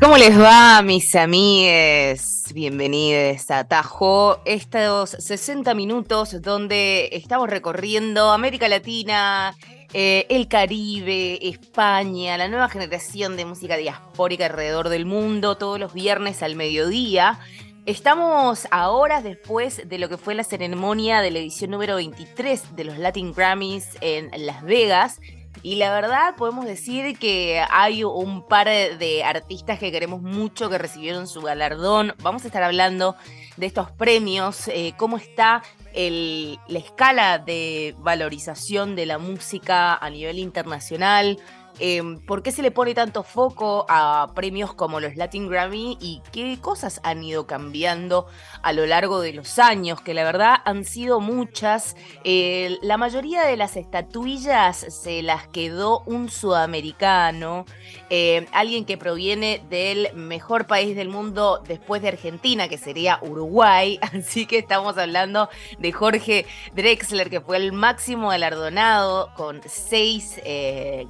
¿Cómo les va, mis amigues? Bienvenidos a Tajo. Estos 60 minutos donde estamos recorriendo América Latina, eh, el Caribe, España, la nueva generación de música diaspórica alrededor del mundo, todos los viernes al mediodía. Estamos a horas después de lo que fue la ceremonia de la edición número 23 de los Latin Grammys en Las Vegas. Y la verdad podemos decir que hay un par de artistas que queremos mucho que recibieron su galardón. Vamos a estar hablando de estos premios, eh, cómo está la escala de valorización de la música a nivel internacional. Eh, ¿Por qué se le pone tanto foco a premios como los Latin Grammy y qué cosas han ido cambiando a lo largo de los años? Que la verdad han sido muchas. La mayoría de las estatuillas se las quedó un sudamericano, eh, alguien que proviene del mejor país del mundo después de Argentina, que sería Uruguay. Así que estamos hablando de Jorge Drexler, que fue el máximo galardonado con seis eh,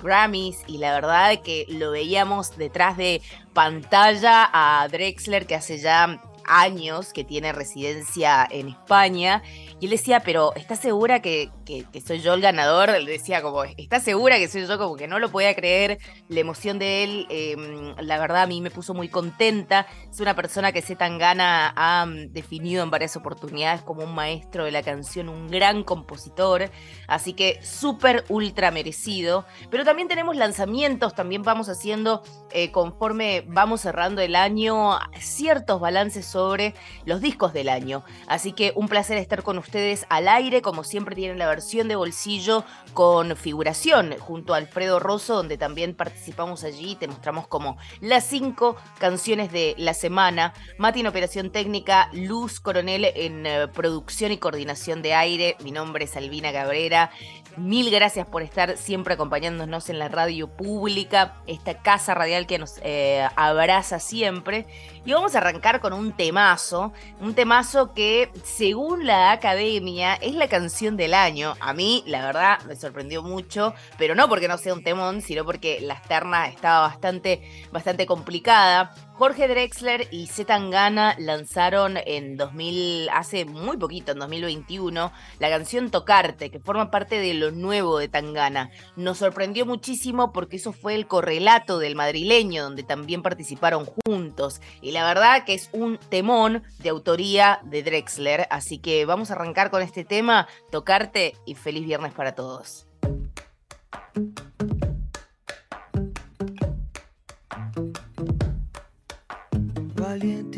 Y la verdad que lo veíamos detrás de pantalla a Drexler, que hace ya años que tiene residencia en España. Y él decía, pero ¿estás segura que, que- que soy yo el ganador? Él decía como, ¿estás segura que soy yo? Como que no lo podía creer. La emoción de él, eh, la verdad, a mí me puso muy contenta. Es una persona que Zetangana ha mm, definido en varias oportunidades como un maestro de la canción, un gran compositor. Así que súper, ultra merecido. Pero también tenemos lanzamientos, también vamos haciendo, eh, conforme vamos cerrando el año, ciertos balances sobre los discos del año. Así que un placer estar con ustedes al aire, como siempre tienen la versión de bolsillo con figuración junto a Alfredo Rosso, donde también participamos allí, te mostramos como las cinco canciones de la semana. Mati en operación técnica, Luz Coronel en eh, producción y coordinación de aire. Mi nombre es Albina Cabrera. Mil gracias por estar siempre acompañándonos en la radio pública, esta casa radial que nos eh, abraza siempre. Y vamos a arrancar con un temazo, un temazo que según la academia es la canción del año. A mí, la verdad, me sorprendió mucho, pero no porque no sea un temón, sino porque la externa estaba bastante, bastante complicada. Jorge Drexler y Zetangana lanzaron en 2000, hace muy poquito, en 2021, la canción Tocarte, que forma parte de lo nuevo de Tangana. Nos sorprendió muchísimo porque eso fue el correlato del madrileño, donde también participaron juntos. Y la verdad que es un temón de autoría de Drexler. Así que vamos a arrancar con este tema, Tocarte y feliz viernes para todos.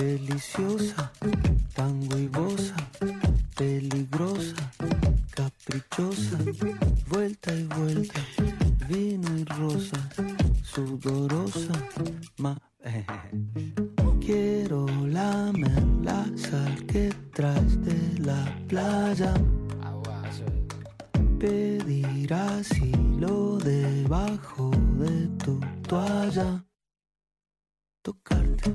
Deliciosa, tango y bosa, peligrosa, caprichosa, vuelta y vuelta, vino y rosa, sudorosa, ma. Quiero lamer la sal que traes de la playa. Pedir asilo debajo de tu toalla. Tocarte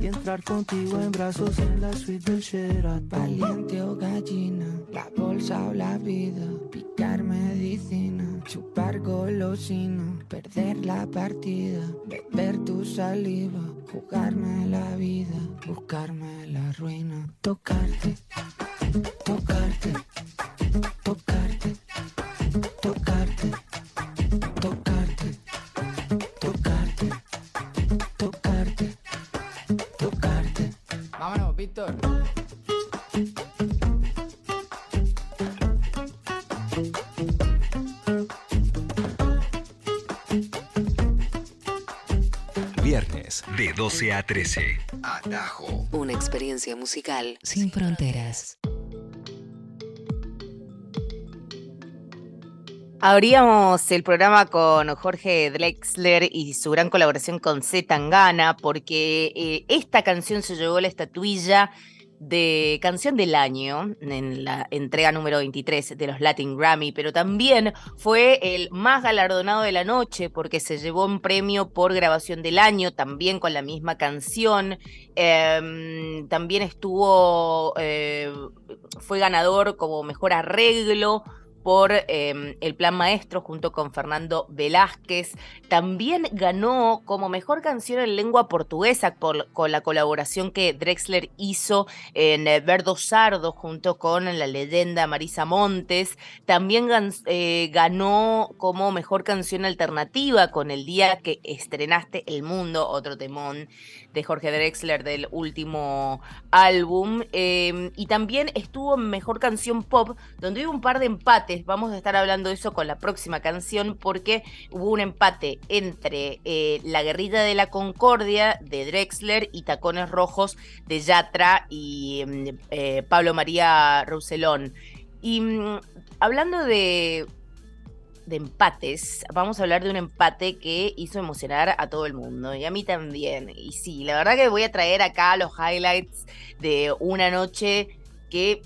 y entrar contigo en brazos en la suite del Sheraton. Valiente o gallina, la bolsa o la vida, picar medicina, chupar golosina, perder la partida, beber tu saliva, jugarme la vida, buscarme la ruina, tocarte, tocarte, 12 a 13. Atajo. Una experiencia musical sin fronteras. Abríamos el programa con Jorge Drexler y su gran colaboración con Z Tangana, porque eh, esta canción se llevó la estatuilla de canción del año en la entrega número 23 de los Latin Grammy, pero también fue el más galardonado de la noche porque se llevó un premio por grabación del año, también con la misma canción. Em, también estuvo, eh, fue ganador como mejor arreglo por eh, El Plan Maestro junto con Fernando Velázquez. También ganó como mejor canción en lengua portuguesa por, con la colaboración que Drexler hizo en eh, Verdo Sardo junto con la leyenda Marisa Montes. También eh, ganó como mejor canción alternativa con El Día que estrenaste El Mundo, otro temón de Jorge Drexler del último álbum. Eh, y también estuvo Mejor Canción Pop, donde hubo un par de empates. Vamos a estar hablando de eso con la próxima canción, porque hubo un empate entre eh, La Guerrilla de la Concordia de Drexler y Tacones Rojos de Yatra y eh, Pablo María Rousselón. Y mmm, hablando de de empates, vamos a hablar de un empate que hizo emocionar a todo el mundo y a mí también. Y sí, la verdad que voy a traer acá los highlights de una noche que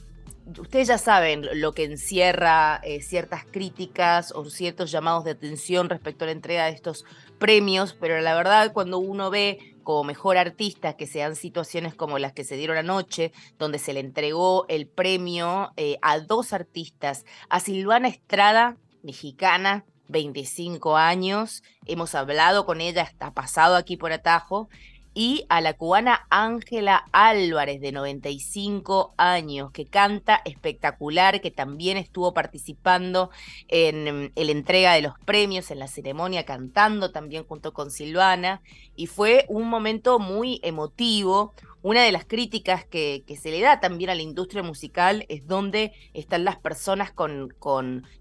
ustedes ya saben lo que encierra eh, ciertas críticas o ciertos llamados de atención respecto a la entrega de estos premios, pero la verdad cuando uno ve como mejor artista que sean situaciones como las que se dieron anoche, donde se le entregó el premio eh, a dos artistas, a Silvana Estrada mexicana, 25 años, hemos hablado con ella, está pasado aquí por Atajo, y a la cubana Ángela Álvarez, de 95 años, que canta espectacular, que también estuvo participando en, en la entrega de los premios, en la ceremonia, cantando también junto con Silvana, y fue un momento muy emotivo, una de las críticas que, se le da también a la industria musical es donde están las personas con,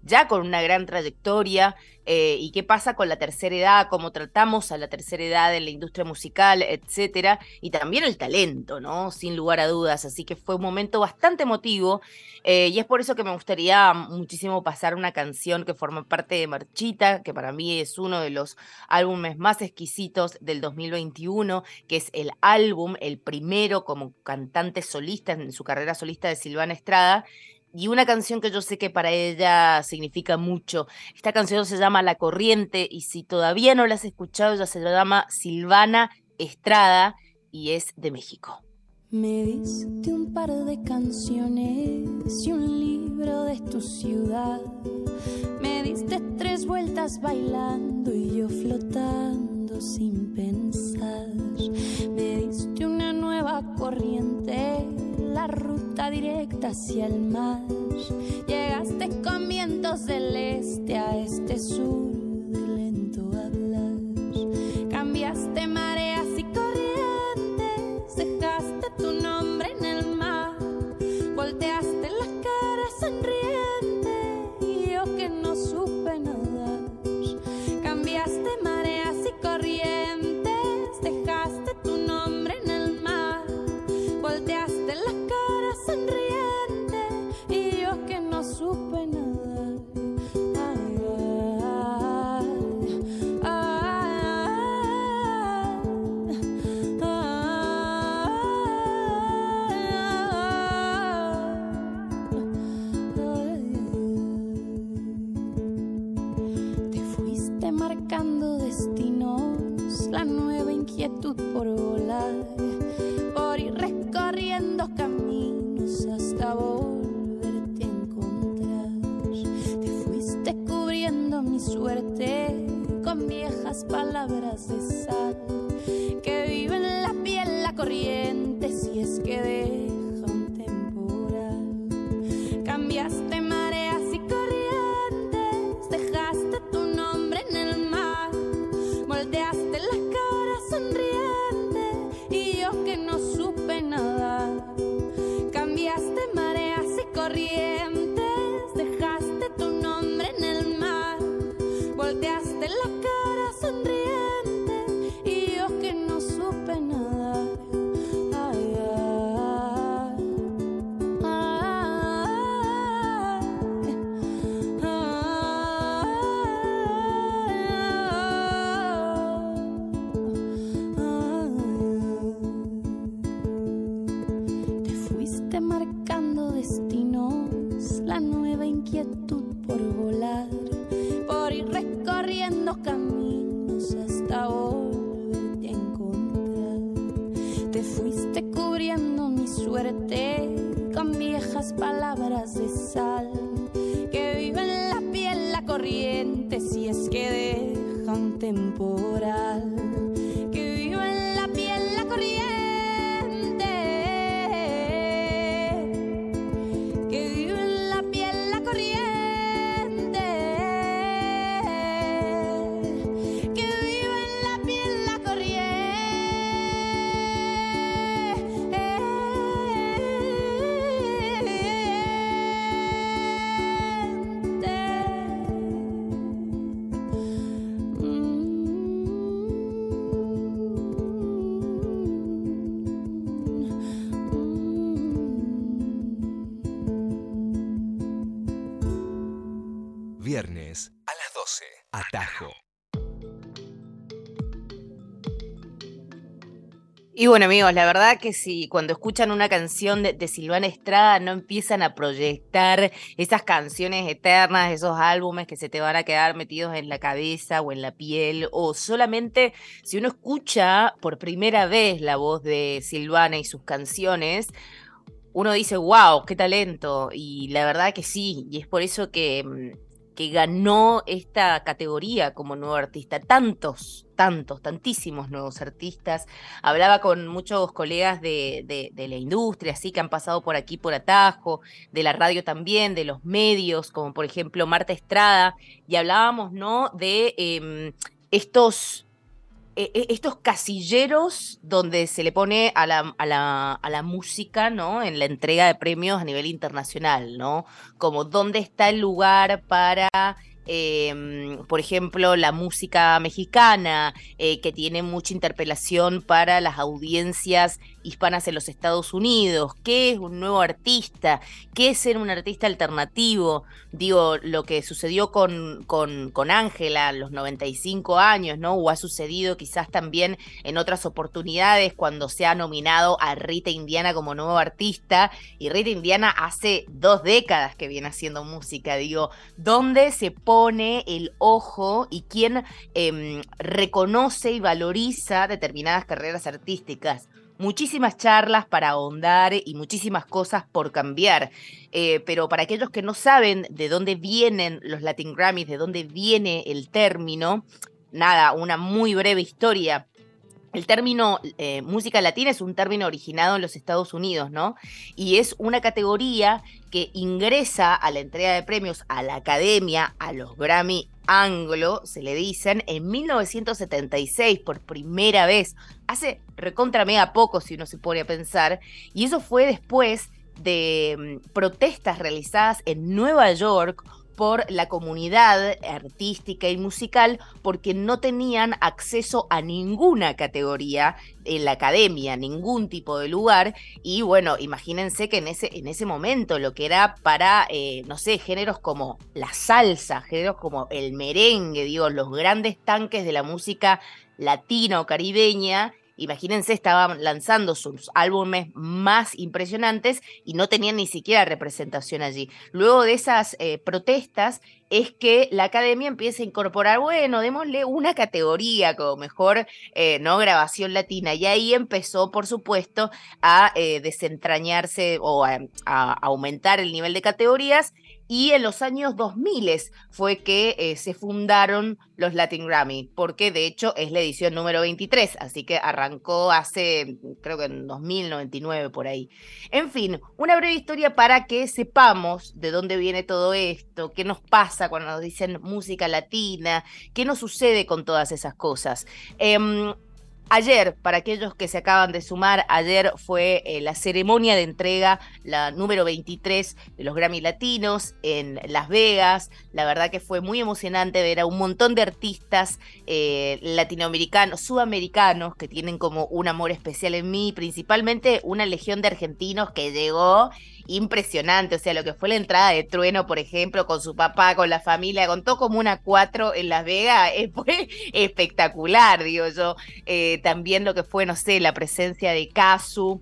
ya con una gran trayectoria eh, y qué pasa con la tercera edad, cómo tratamos a la tercera edad en la industria musical, etcétera, y también el talento, ¿no? Sin lugar a dudas. Así que fue un momento bastante emotivo eh, y es por eso que me gustaría muchísimo pasar una canción que forma parte de Marchita, que para mí es uno de los álbumes más exquisitos del 2021, que es el álbum, el como cantante solista en su carrera solista de Silvana Estrada y una canción que yo sé que para ella significa mucho. Esta canción se llama La Corriente y si todavía no la has escuchado, ya se llama Silvana Estrada y es de México. Me diste un par de canciones y un libro de tu ciudad. Me diste tres vueltas bailando y yo flotando sin pensar. Me diste una nueva corriente la ruta directa hacia el mar. Llegaste con vientos del este a este sur de lento hablar. Cambiaste mareas por volar, por ir recorriendo caminos hasta volverte a encontrar. Te fuiste cubriendo mi suerte con viejas palabras de sal que vive en la piel la corriente si es que deja un temporal. Y bueno, amigos, la verdad que si cuando escuchan una canción de, Silvana Estrada no empiezan a proyectar esas canciones eternas, esos álbumes que se te van a quedar metidos en la cabeza o en la piel, o solamente si uno escucha por primera vez la voz de Silvana y sus canciones, uno dice, wow, qué talento. Y la verdad que sí, y es por eso que, mm, que ganó esta categoría como nuevo artista. Tantos, tantos, tantísimos nuevos artistas. Hablaba con muchos colegas de, de- de la industria, así que han pasado por aquí por Atajo, de la radio también, de los medios, como por ejemplo Marta Estrada, y hablábamos, ¿no? De em, estos estos casilleros donde se le pone a la, a la- a la música, ¿no? En la entrega de premios a nivel internacional, ¿no? Como dónde está el lugar para, em, por ejemplo, la música mexicana, eh, que tiene mucha interpelación para las audiencias hispanas en los Estados Unidos, qué es un nuevo artista, qué es ser un artista alternativo, digo, lo que sucedió con con con Ángela a los 95 años, ¿no? O ha sucedido quizás también en otras oportunidades cuando se ha nominado a Rita Indiana como nuevo artista, y Rita Indiana hace dos décadas que viene haciendo música, digo, ¿dónde se pone el ojo y quién em, reconoce y valoriza determinadas carreras artísticas? muchísimas charlas para ahondar y muchísimas cosas por cambiar. Eh, pero para aquellos que no saben de dónde vienen los Latin Grammys, de dónde viene el término, nada, una muy breve historia. El término eh, música latina es un término originado en los Estados Unidos, ¿no? Y es una categoría que ingresa a la entrega de premios a la academia, a los Grammy anglo, se le dicen, en 1976 por primera vez. Hace recontra mega poco si uno se pone a pensar. Y eso fue después de mm, protestas realizadas en Nueva York por la comunidad artística y musical porque no tenían acceso a ninguna categoría en la academia, ningún tipo de lugar. Y bueno, imagínense que en ese, en ese momento lo que era para, eh, no sé, géneros como la salsa, géneros como el merengue, digo, los grandes tanques de la música latina o caribeña, imagínense, estaban lanzando sus álbumes más impresionantes y no tenían ni siquiera representación allí. Luego de esas eh, protestas es que la academia empieza a incorporar, bueno, démosle una categoría como mejor eh, no grabación latina. Y ahí empezó, por supuesto, a eh, desentrañarse o a, aumentar el nivel de categorías y en los años 2000 fue que eh, se fundaron los Latin Grammy, porque de hecho es la edición número 23, así que arrancó hace, creo que en 2099 por ahí. En fin, una breve historia para que sepamos de dónde viene todo esto, qué nos pasa cuando nos dicen música latina, qué nos sucede con todas esas cosas. Em, Ayer, para aquellos que se acaban de sumar, ayer fue eh, la ceremonia de entrega, la número 23 de los Grammy Latinos en Las Vegas. La verdad que fue muy emocionante ver a un montón de artistas eh, latinoamericanos, sudamericanos, que tienen como un amor especial en mí, principalmente una legión de argentinos que llegó impresionante. O sea, lo que fue la entrada de Trueno, por ejemplo, con su papá, con la familia, con todo como una cuatro en Las Vegas, eh, fue espectacular, digo yo. Eh, también lo que fue, no sé, la presencia de Kazu.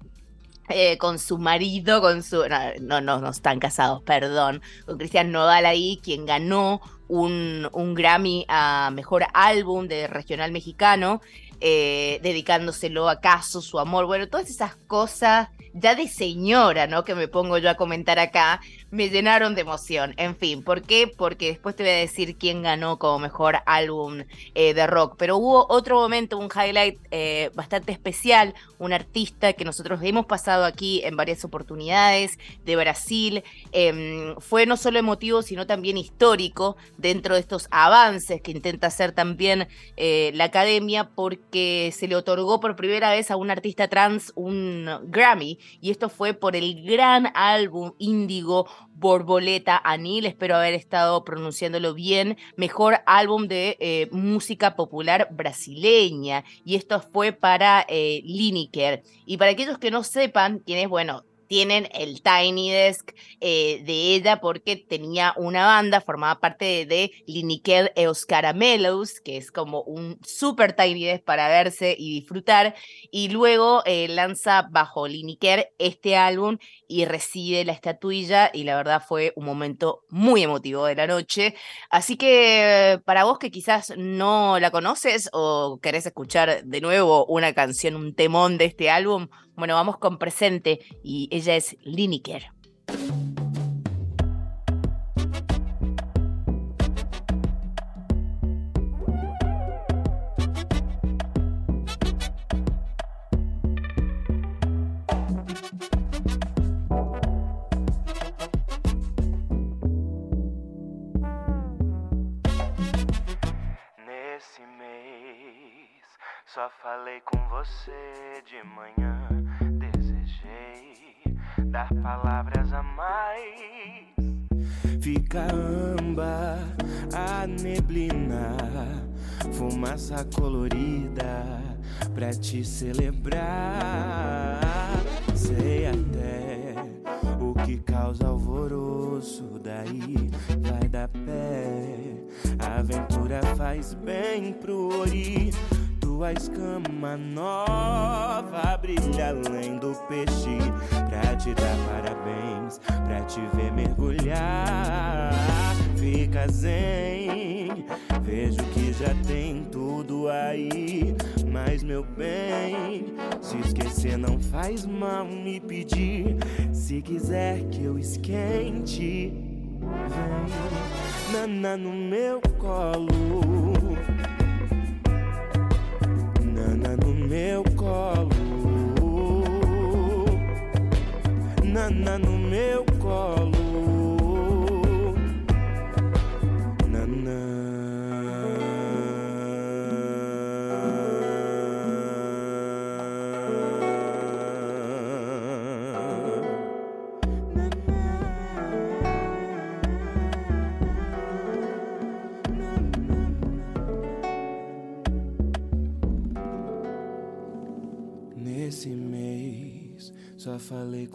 Eh, con su marido, con su. No, no, no, están casados, perdón. Con Cristian Nodal ahí, quien ganó un, Grammy a mejor álbum de regional mexicano. Dedicándoselo a Caso, su amor, bueno, todas esas cosas ya de señora, ¿no? Que me pongo yo a comentar acá, me llenaron de emoción. En fin, ¿por qué? Porque después te voy a decir quién ganó como mejor álbum eh, de rock. Pero hubo otro momento, un highlight eh, bastante especial, un artista que nosotros hemos pasado aquí en varias oportunidades de Brasil. Em, fue no solo emotivo, sino también histórico dentro de estos avances que intenta hacer también eh, la academia, porque se le otorgó por primera vez a un artista trans un Grammy. Y esto fue por el gran álbum Índigo Borboleta Anil, espero haber estado pronunciándolo bien, mejor álbum de eh, música popular brasileña. Y esto fue para eh, Lineker. Y para aquellos que no sepan quién es, bueno, tienen el Tiny Desk eh, de ella porque tenía una banda, formaba parte de, de Liniqued Euskaramelos, que es como un super Tiny Desk para verse y disfrutar, y luego eh, lanza bajo Liniker este álbum y recibe la estatuilla y la verdad fue un momento muy emotivo de la noche. Así que para vos que quizás no la conoces o querés escuchar de nuevo una canción, un temón de este álbum, bueno, vamos con presente y ella es Lineker.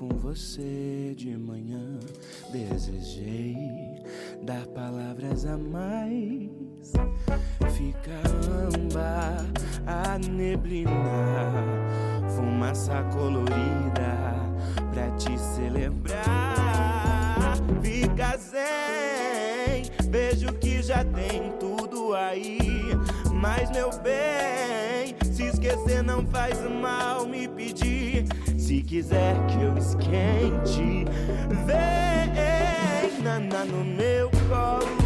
Com você de manhã. Desejei dar palavras a mais. fica amba, a neblina, fumaça colorida pra te celebrar. Fica zen, vejo que já tem tudo aí. Mas meu bem, se esquecer não faz mal me pedir. Se quiser que eu esquente, vem nana no meu colo.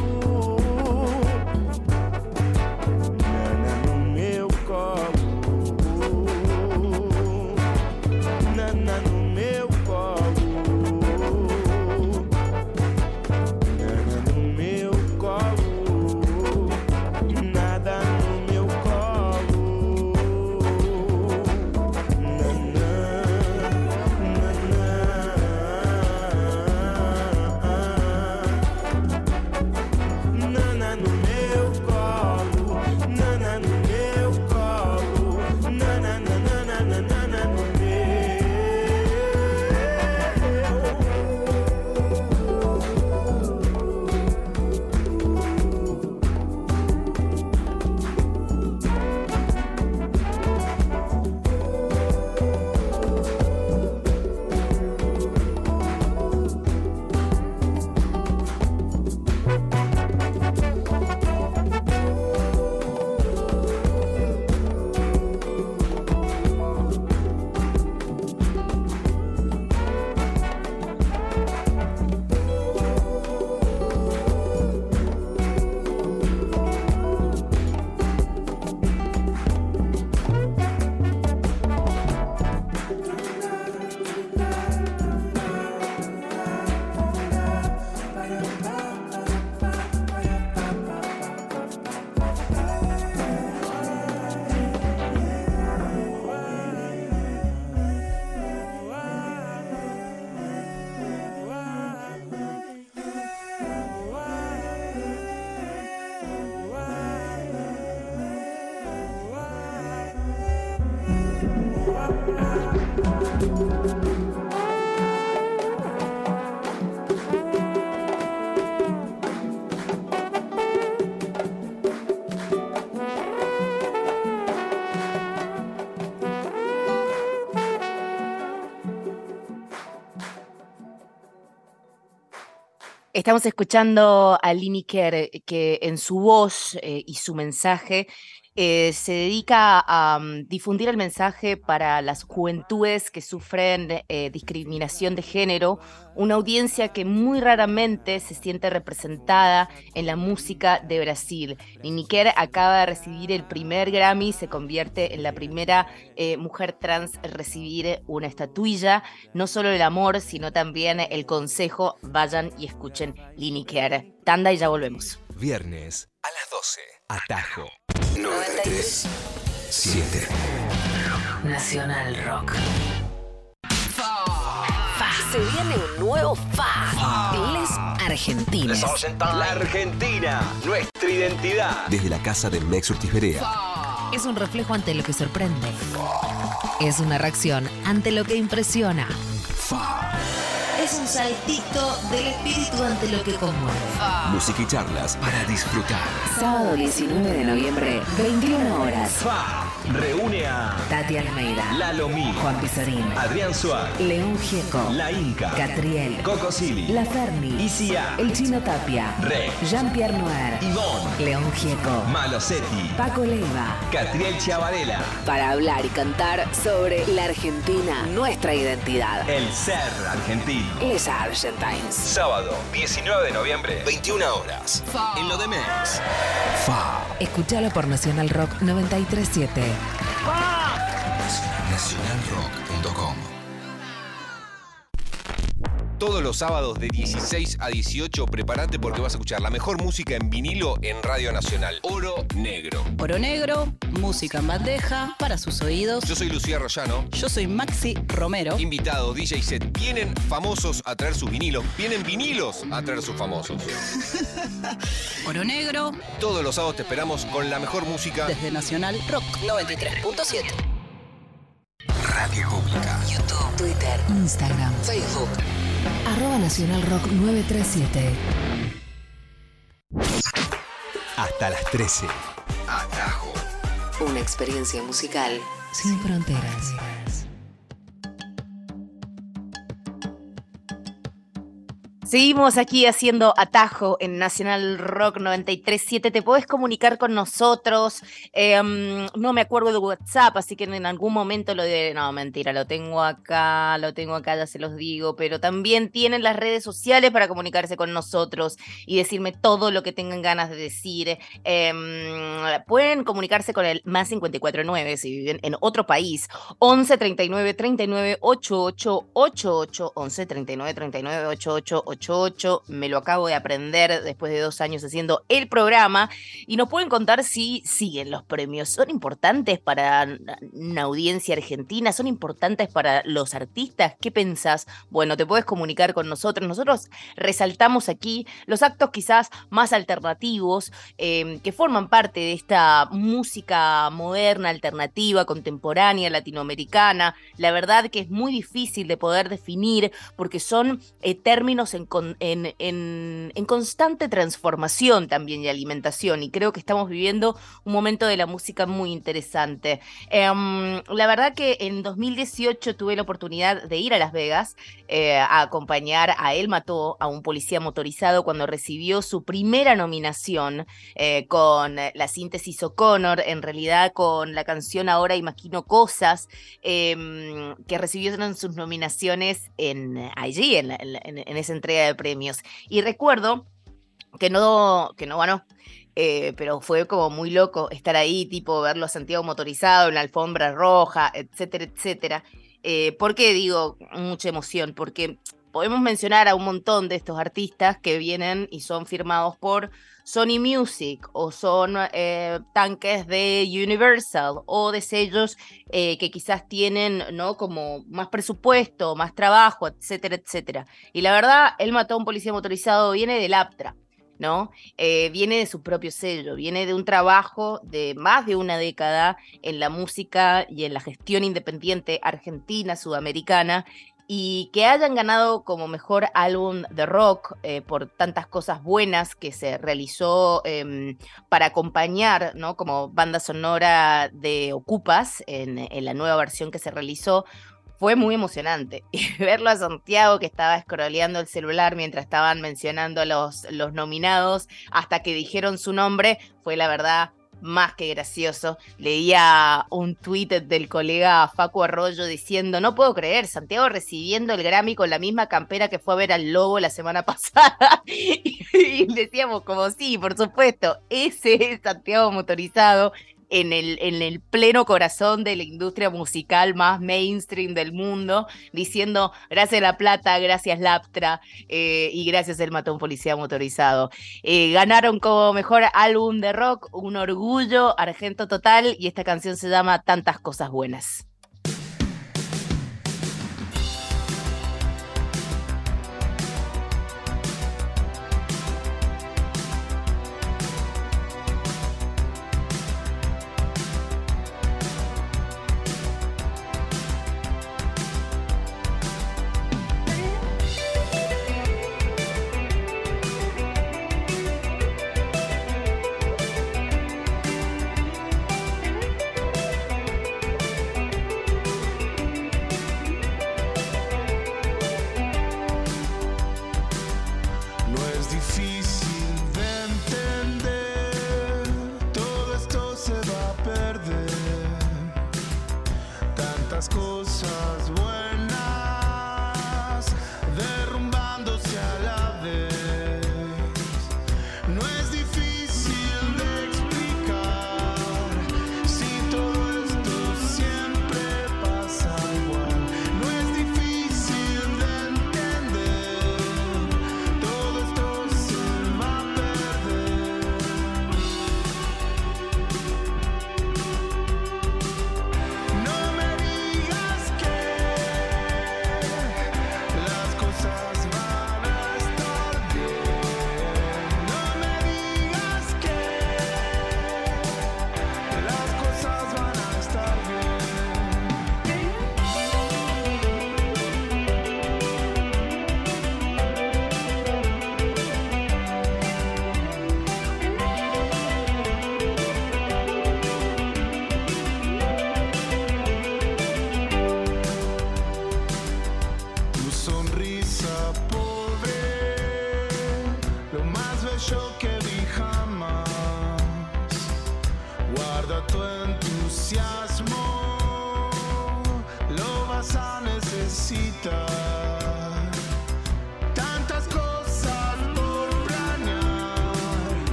Estamos escuchando a Lineker, que en su voz eh, y su mensaje eh, se dedica a mm, difundir el mensaje para las juventudes que sufren eh, discriminación de género, una audiencia que muy raramente se siente representada en la música de Brasil. Lineker acaba de recibir el primer Grammy, se convierte en la primera eh, mujer trans en recibir una estatuilla, no solo el amor, sino también el consejo, vayan y escuchen Lineker. Tanda y ya volvemos. Viernes a las 12. Atajo. 93. 7. Nacional Rock. Fa. Se viene un nuevo Fa. Les Argentinos. La Argentina, nuestra identidad. Desde la casa de Mex Ortiz Berea. Es un reflejo ante lo que sorprende. Es una reacción ante lo que impresiona. Es un saltito del espíritu ante lo que conmueve. Música y charlas para disfrutar. Sábado 19 de noviembre, 21 horas. FA reúne a Tati Almeida, Lalo Mil, Juan Pizorín, Adrián Suárez, León Gieco, La Inca, Catriel, Coco Silly, La Ferni, Isia, El Chino Tapia, Re, Jean-Pierre Noir, Ivonne, León Gieco, Malosetti, Paco Leiva. Catriel Chavarela, Para hablar y cantar sobre la Argentina, nuestra identidad. El Ser Argentino. Les Argentines. Sábado 19 de noviembre, 21 horas. En lo de Mex. FA. Escuchalo por Nacional Rock 937. Nacionalrock.com Todos los sábados de 16 a 18, prepárate porque vas a escuchar la mejor música en vinilo en Radio Nacional. Oro Negro. Oro Negro, música en bandeja para sus oídos. Yo soy Lucía Rollano. Yo soy Maxi Romero. Invitado, DJ set. Vienen famosos a traer sus vinilos. Vienen vinilos a traer sus famosos. Oro Negro Todos los sábados te esperamos con la mejor música. desde Nacional Rock 93.7. Radio Pública. YouTube, Twitter, Instagram, Facebook. Arroba Nacional Rock 937. Hasta las 13. Atajo. Una experiencia musical sin fronteras. Seguimos aquí haciendo atajo en Nacional Rock 937. Te puedes comunicar con nosotros. Em, no me acuerdo de WhatsApp, así que en algún momento lo de. No, mentira, lo tengo acá, lo tengo acá, ya se los digo. Pero también tienen las redes sociales para comunicarse con nosotros y decirme todo lo que tengan ganas de decir. Em, pueden comunicarse con el más 549 si viven en otro país. 11 39 39 88 88 11 39 39 88 88, me lo acabo de aprender después de dos años haciendo el programa y nos pueden contar si siguen los premios. ¿Son importantes para una audiencia argentina? ¿Son importantes para los artistas? ¿Qué pensás? Bueno, te puedes comunicar con nosotros. Nosotros resaltamos aquí los actos quizás más alternativos em, que forman parte de esta música moderna, alternativa, contemporánea, latinoamericana. La verdad que es muy difícil de poder definir porque son eh, términos en en, constante transformación también y alimentación. Y creo que estamos viviendo un momento de la música muy interesante. Em, la verdad que en 2018 tuve la oportunidad de ir a Las Vegas eh, a acompañar a él mató a un policía motorizado cuando recibió su primera nominación eh, con la síntesis O'Connor, en realidad con la canción Ahora Imagino Cosas, em, que recibieron sus nominaciones en, allí, en esa entrega de premios. Y recuerdo que no, que no. Eh, pero fue como muy loco estar ahí, tipo verlo a Santiago motorizado en la alfombra roja, etcétera, etcétera. Eh, ¿Por qué digo mucha emoción? Porque podemos mencionar a un montón de estos artistas que vienen y son firmados por Sony Music o son eh, tanques de Universal o de sellos eh, que quizás tienen, ¿no? Como más presupuesto, más trabajo, etcétera, etcétera. Y la verdad, él mató a un policía motorizado, viene del Aptra. ¿no? Eh, viene de su propio sello, viene de un trabajo de más de una década en la música y en la gestión independiente argentina, sudamericana, y que hayan ganado como mejor álbum de rock eh, por tantas cosas buenas que se realizó em, para acompañar, ¿no? Como banda sonora de Ocupas en, la nueva versión que se realizó. Fue muy emocionante. Y verlo a Santiago que estaba scrolleando el celular mientras estaban mencionando los, los nominados hasta que dijeron su nombre, fue la verdad más que gracioso. Leía un tuit del colega Facu Arroyo diciendo, no puedo creer, Santiago recibiendo el Grammy con la misma campera que fue a ver al Lobo la semana pasada. y, decíamos como, sí, por supuesto, ese es Santiago motorizado en el, en el pleno corazón de la industria musical más mainstream del mundo, diciendo gracias La Plata, gracias Laptra eh, y gracias El Matón Policía Motorizado. Eh, ganaron como mejor álbum de rock, un orgullo, argento total, y esta canción se llama Tantas Cosas Buenas.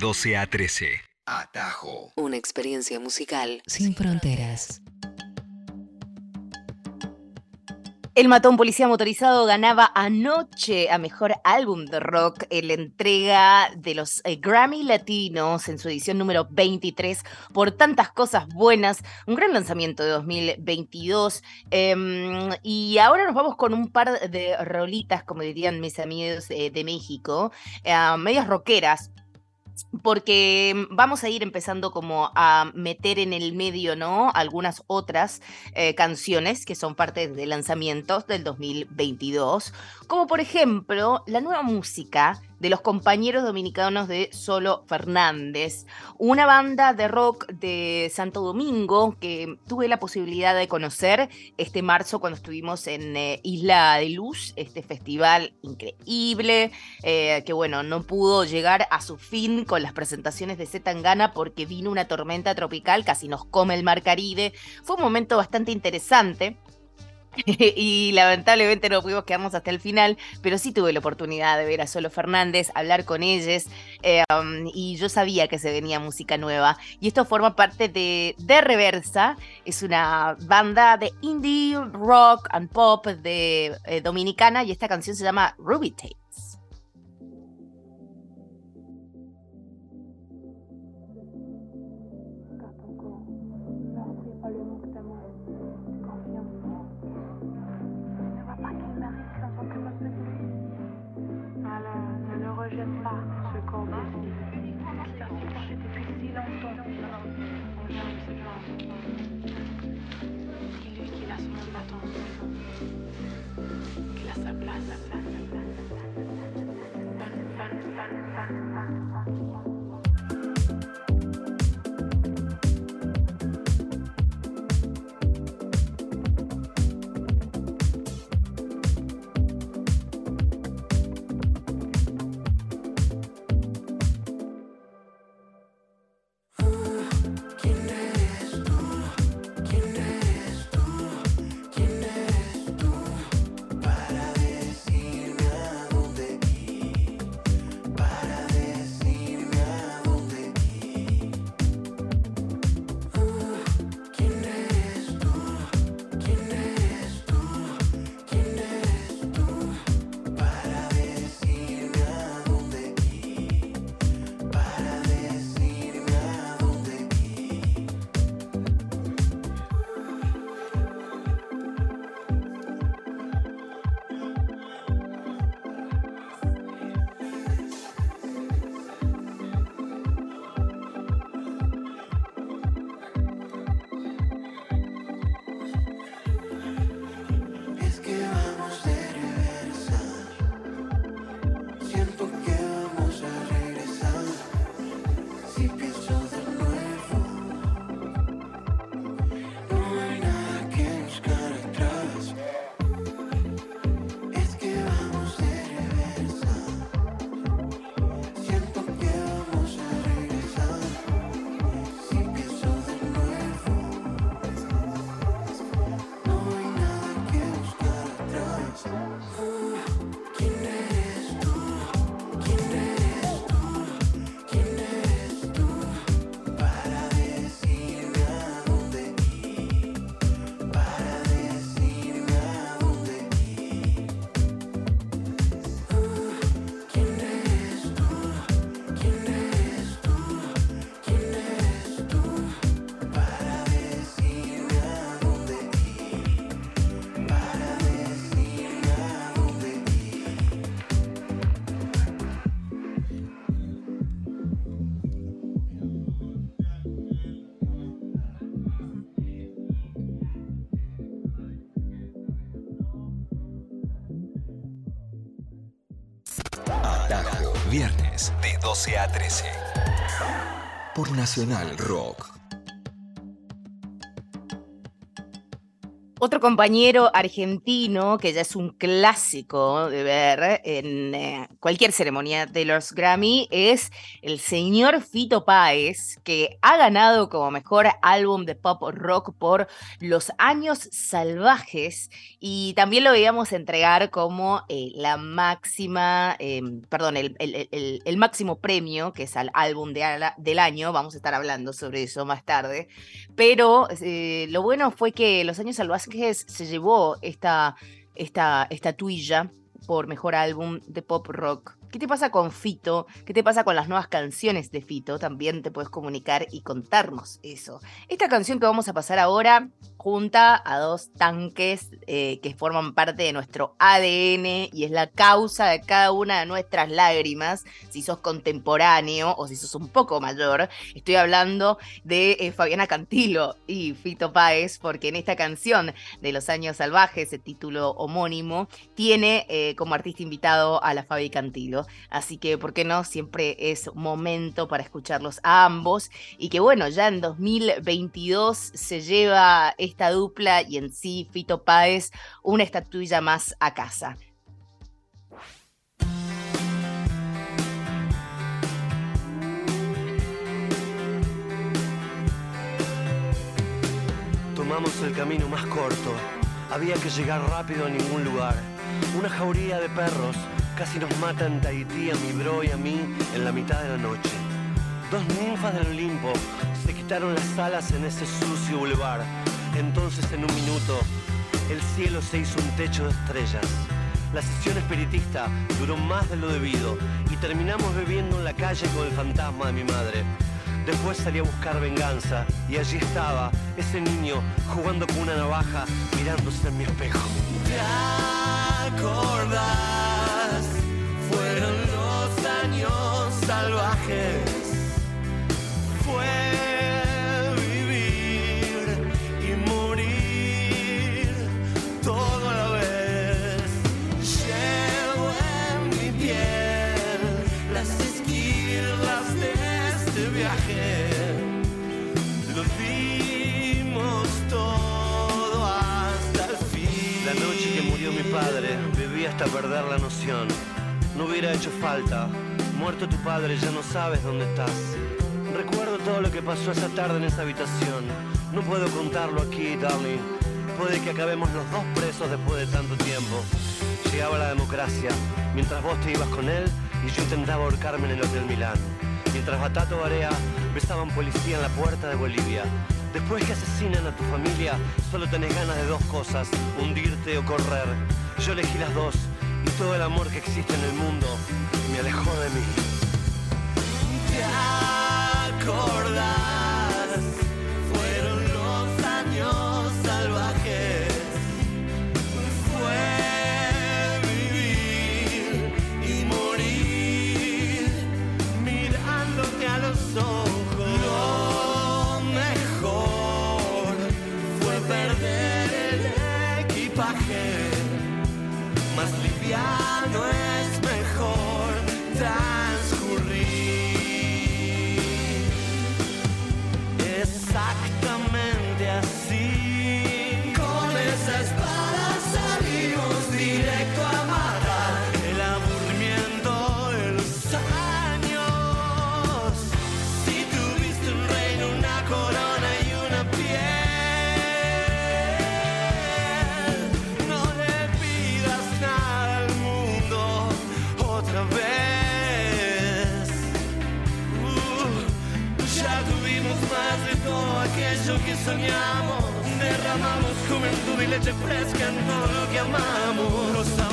12 a 13. Atajo. Una experiencia musical sin fronteras. El Matón Policía Motorizado ganaba anoche a Mejor Álbum de Rock en la entrega de los eh, Grammy Latinos en su edición número 23 por tantas cosas buenas. Un gran lanzamiento de 2022. Em, y ahora nos vamos con un par de rolitas, como dirían mis amigos eh, de México, eh, medias rockeras porque vamos a ir empezando como a meter en el medio, ¿no? Algunas otras eh, canciones que son parte de lanzamientos del 2022, como por ejemplo la nueva música de los compañeros dominicanos de Solo Fernández, una banda de rock de Santo Domingo que tuve la posibilidad de conocer este marzo cuando estuvimos en eh, Isla de Luz, este festival increíble, eh, que bueno, no pudo llegar a su fin con las presentaciones de Zetangana porque vino una tormenta tropical, casi nos come el mar Caribe. Fue un momento bastante interesante. y lamentablemente no pudimos quedarnos hasta el final, pero sí tuve la oportunidad de ver a Solo Fernández, hablar con ellos, um, y yo sabía que se venía música nueva. Y esto forma parte de, de Reversa, es una banda de indie, rock and pop de eh, dominicana, y esta canción se llama Ruby Tapes. Voir. Dis-lui qu'il a son importance, qu'il a sa place, sa place, sa place. Nacional Rock. Otro compañero argentino que ya es un clásico de ver en eh, cualquier ceremonia de los Grammy es el señor Fito Páez, que ha ganado como mejor álbum de pop rock por Los Años Salvajes. Y también lo veíamos entregar como eh, la máxima, eh, perdón, el, el- máximo premio, que es al álbum de del año, vamos a estar hablando sobre eso más tarde, pero lo bueno fue que Los Años Salvajes se llevó esta, esta estatuilla por mejor álbum de pop rock. ¿Qué te pasa con Fito? ¿Qué te pasa con las nuevas canciones de Fito? También te puedes comunicar y contarnos eso. Esta canción que vamos a pasar ahora junta a dos tanques eh, que forman parte de nuestro ADN y es la causa de cada una de nuestras lágrimas, si sos contemporáneo o si sos un poco mayor. Estoy hablando de eh, Fabiana Cantilo y Fito Páez, porque en esta canción de Los Años Salvajes, el título homónimo, tiene eh, como artista invitado a la Fabi Cantilo. Así que, ¿por qué no? Siempre es momento para escucharlos a ambos. Y que bueno, ya en 2022 se lleva esta dupla y en sí Fito Páez una estatuilla más a casa. Tomamos el camino más corto. Había que llegar rápido a ningún lugar. Una jauría de perros casi nos mata en Tahití a mi bro y a mí en la mitad de la noche. Dos ninfas del Olimpo se quitaron las alas en ese sucio bulevar. Entonces en un minuto el cielo se hizo un techo de estrellas. La sesión espiritista duró más de lo debido y terminamos bebiendo en la calle con el fantasma de mi madre. Después salí a buscar venganza y allí estaba ese niño jugando con una navaja mirándose en mi espejo. ¿Te acordás? Fue vivir y morir todo a la vez. Llevo en mi piel las esquirlas de este viaje. Lo dimos todo hasta el fin. La noche que murió mi padre, bebí hasta perder la noción. No hubiera hecho falta. Muerto tu padre, ya no sabes dónde estás. Recuerdo todo lo que pasó esa tarde en esa habitación. No puedo contarlo aquí, darling. Puede que acabemos los dos presos después de tanto tiempo. Llegaba la democracia, mientras vos te ibas con él y yo intentaba ahorcarme en el Hotel Milán. Mientras Batato Barea besaba un policía en la puerta de Bolivia. Después que asesinan a tu familia, solo tenés ganas de dos cosas, hundirte o correr. Yo elegí las dos y todo el amor que existe en el mundo me de mí. ¿Te acordás? Fueron los años salvajes. Fue vivir y morir mirándote a los ojos. Lo mejor fue perder el equipaje. Más liviano aquello que soñamos. Derramamos juventud y leche fresca en todo lo que amamos. Lo sabes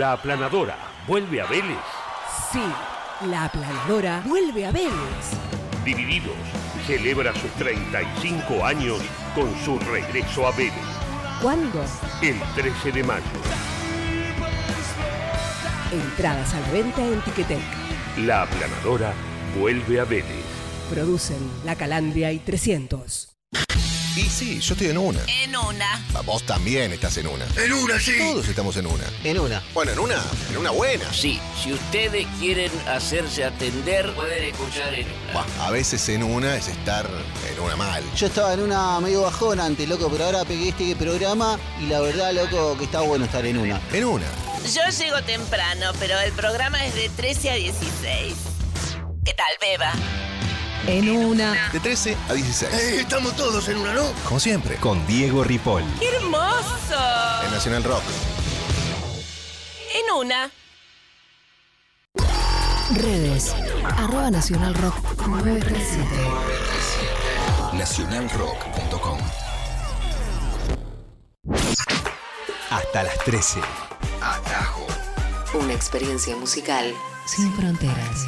La aplanadora vuelve a Vélez. Sí, la aplanadora vuelve a Vélez. Divididos celebra sus 35 años con su regreso a Vélez. ¿Cuándo? El 13 de mayo. Entradas a la venta en Ticketek. La aplanadora vuelve a Vélez. Producen La Calandria y 300. Y sí, yo estoy en una. En una. Ah, Vos también estás en una. En una, sí. Todos estamos en una. En una. Bueno, en una, en una buena. Sí, si ustedes quieren hacerse atender, pueden escuchar en una. A veces en una es estar en una mal. Yo estaba en una medio bajón antes, loco, pero ahora pegué este programa y la verdad, loco, que está bueno estar en una. En una. Yo llego temprano, pero el programa es de 13 a 16. ¿Qué tal, Beba? En una. De 13 a 16. Eh, estamos todos en una, ¿no? Como siempre. Con Diego Ripoll. ¡Qué hermoso! En Nacional Rock. En una. Redes. Arroba Nacional Rock 937. Nacionalrock.com Hasta las 13. Atajo. Una experiencia musical sin fronteras.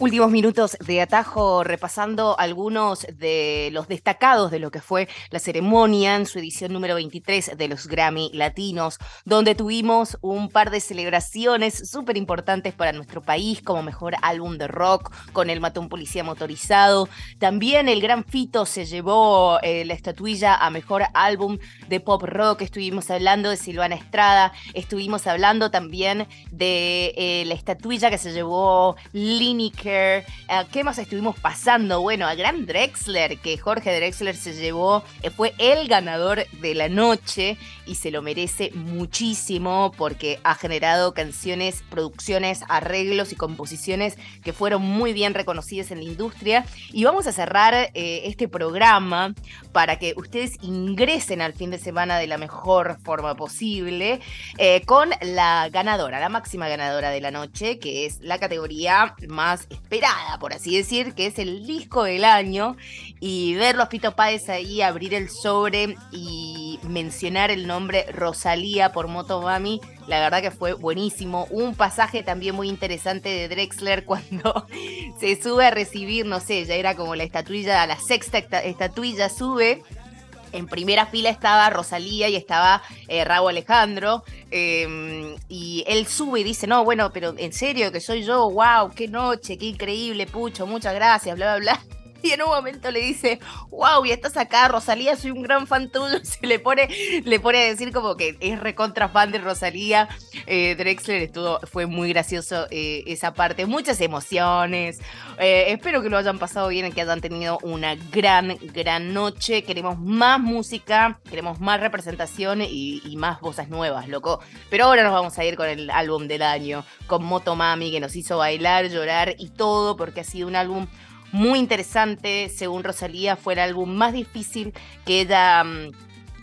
Últimos minutos de atajo repasando algunos de los destacados de lo que fue la ceremonia en su edición número 23 de los Grammy Latinos, donde tuvimos un par de celebraciones súper importantes para nuestro país, como mejor álbum de rock con el Matón Policía Motorizado. También el Gran Fito se llevó eh, la estatuilla a mejor álbum de pop rock. Estuvimos hablando de Silvana Estrada, estuvimos hablando también de eh, la estatuilla que se llevó Lineker. Eh, ¿Qué más estuvimos pasando? Bueno, a Gran Drexler, que Jorge Drexler se llevó, eh, fue el ganador de la noche y se lo merece muchísimo porque ha generado canciones, producciones, arreglos y composiciones que fueron muy bien reconocidas en la industria. Y vamos a cerrar eh, este programa para que ustedes ingresen al fin de semana de la mejor forma posible con la ganadora, la máxima ganadora de la noche, que es la categoría más esperada, por así decir, que es el disco del año. Y ver los Pito Páez ahí, abrir el sobre y mencionar el nombre Rosalía por Motomami, la verdad que fue buenísimo. Un pasaje también muy interesante de Drexler cuando se sube a recibir, no sé, ya era como la estatuilla, la sexta esta- estatuilla sube. En primera fila estaba Rosalía y estaba eh, Raúl Alejandro. Eh, y él sube y dice, no, bueno, pero en serio que soy yo, wow, qué noche, qué increíble, Pucho, muchas gracias, bla, bla, bla. Y en un momento le dice, wow, y estás acá, Rosalía, soy un gran fan tuyo. Se le pone, le pone a decir como que es recontra fan de Rosalía. Eh, Drexler estuvo, fue muy gracioso eh, esa parte, muchas emociones. Eh, espero que lo hayan pasado bien, que hayan tenido una gran, gran noche. Queremos más música, queremos más representación y, y más voces nuevas, loco. Pero ahora nos vamos a ir con el álbum del año, con Motomami, que nos hizo bailar, llorar y todo, porque ha sido un álbum muy interesante. Según Rosalía, fue el álbum más difícil que ella mm,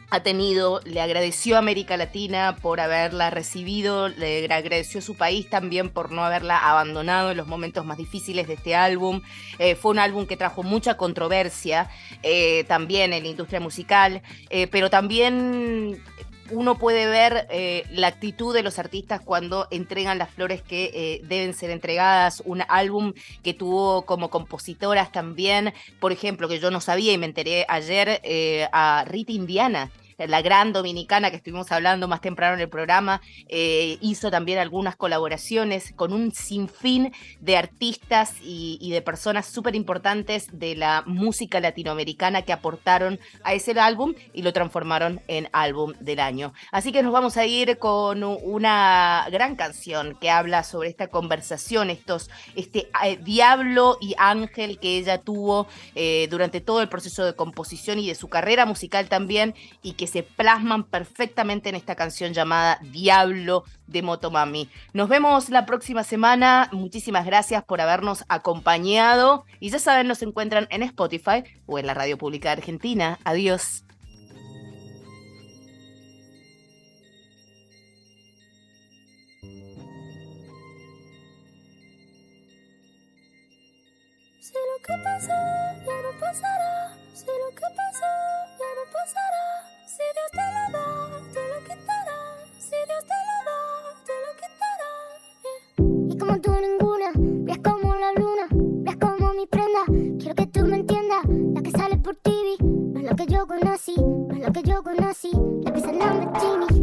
ha tenido. Le agradeció a América Latina por haberla recibido, le agradeció a su país también por no haberla abandonado en los momentos más difíciles de este álbum. Eh, fue un álbum que trajo mucha controversia eh, también en la industria musical, eh, pero también uno puede ver eh, la actitud de los artistas cuando entregan las flores que eh, deben ser entregadas. Un álbum que tuvo como compositoras también, por ejemplo, que yo no sabía y me enteré ayer, eh, a Rita Indiana. La gran dominicana que estuvimos hablando más temprano en el programa, eh, hizo también algunas colaboraciones con un sinfín de artistas y, de personas súper importantes de la música latinoamericana que aportaron a ese álbum y lo transformaron en álbum del año. Así que nos vamos a ir con una gran canción que habla sobre esta conversación, estos, este eh, diablo y ángel que ella tuvo eh, durante todo el proceso de composición y de su carrera musical también, y que se plasman perfectamente en esta canción llamada Diablo de Motomami. Nos vemos la próxima semana. Muchísimas gracias por habernos acompañado. Y ya saben, nos encuentran en Spotify o en la Radio Pública Argentina. Adiós. Si Dios te da, te lo quitará. Si Dios te da, te lo quitará. Y como tú ninguna, veas como la luna, veas como mi prenda. Quiero que tú me entiendas, la que sale por TV. No es lo que yo conocí, no es lo que yo conocí. La que se llama Jimmy.